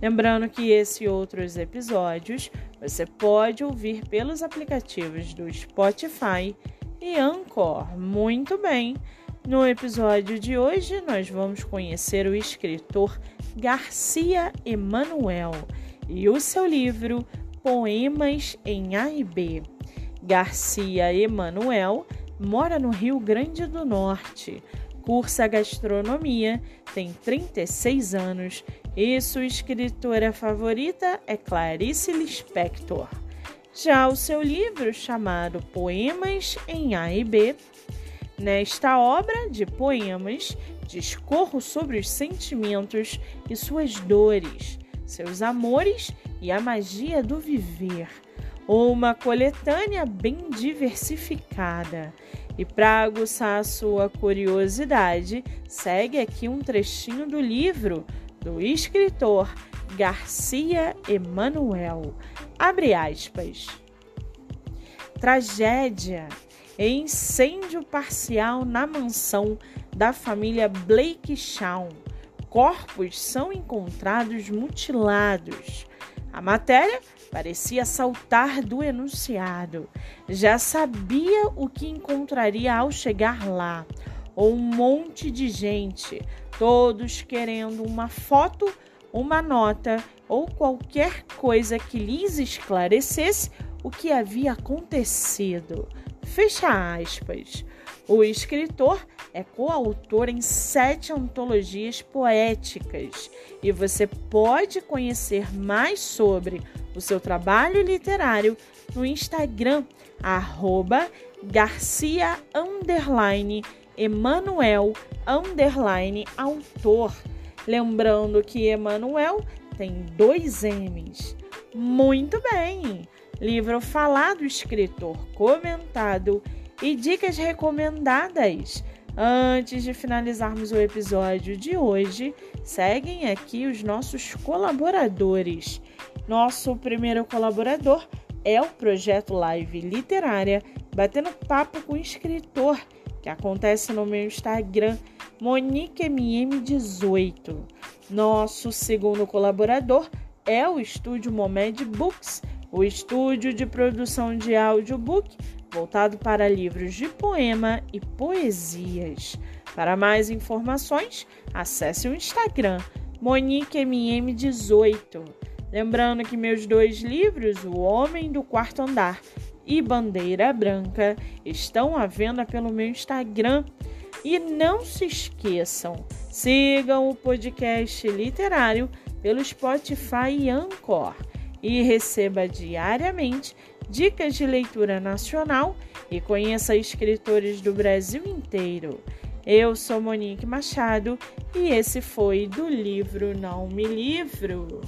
Lembrando que esse e outros episódios você pode ouvir pelos aplicativos do Spotify e Anchor. Muito bem! No episódio de hoje, nós vamos conhecer o escritor Garcia Emanuel e o seu livro Poemas em A e B. Garcia Emanuel mora no Rio Grande do Norte, cursa gastronomia, tem 36 anos e sua escritora favorita é Clarice Lispector. Já o seu livro, chamado Poemas em A e B, nesta obra de poemas, discorro sobre os sentimentos e suas dores, seus amores e a magia do viver. Uma coletânea bem diversificada. E para aguçar a sua curiosidade, segue aqui um trechinho do livro do escritor Garcia Emanuel. Abre aspas. Tragédia incêndio parcial na mansão da família Blake Shawn. Corpos são encontrados mutilados. A matéria parecia saltar do enunciado. Já sabia o que encontraria ao chegar lá. Um monte de gente todos querendo uma foto, uma nota ou qualquer coisa que lhes esclarecesse o que havia acontecido. Fecha aspas. O escritor é coautor em sete antologias poéticas e você pode conhecer mais sobre o seu trabalho literário no Instagram, arroba Garcia Emanuel underline autor. Lembrando que Emanuel tem dois M's. Muito bem! Livro falado, escritor comentado e dicas recomendadas. Antes de finalizarmos o episódio de hoje, seguem aqui os nossos colaboradores. Nosso primeiro colaborador é o projeto Live Literária Batendo Papo com o Escritor que acontece no meu Instagram, MoniqueMM18. Nosso segundo colaborador é o estúdio Momed Books, o estúdio de produção de audiobook voltado para livros de poema e poesias. Para mais informações, acesse o Instagram MoniqueMM18. Lembrando que meus dois livros, O Homem do Quarto Andar e Bandeira Branca estão à venda pelo meu Instagram. E não se esqueçam, sigam o podcast literário pelo Spotify e Anchor e receba diariamente dicas de leitura nacional e conheça escritores do Brasil inteiro. Eu sou Monique Machado e esse foi do livro Não Me Livro.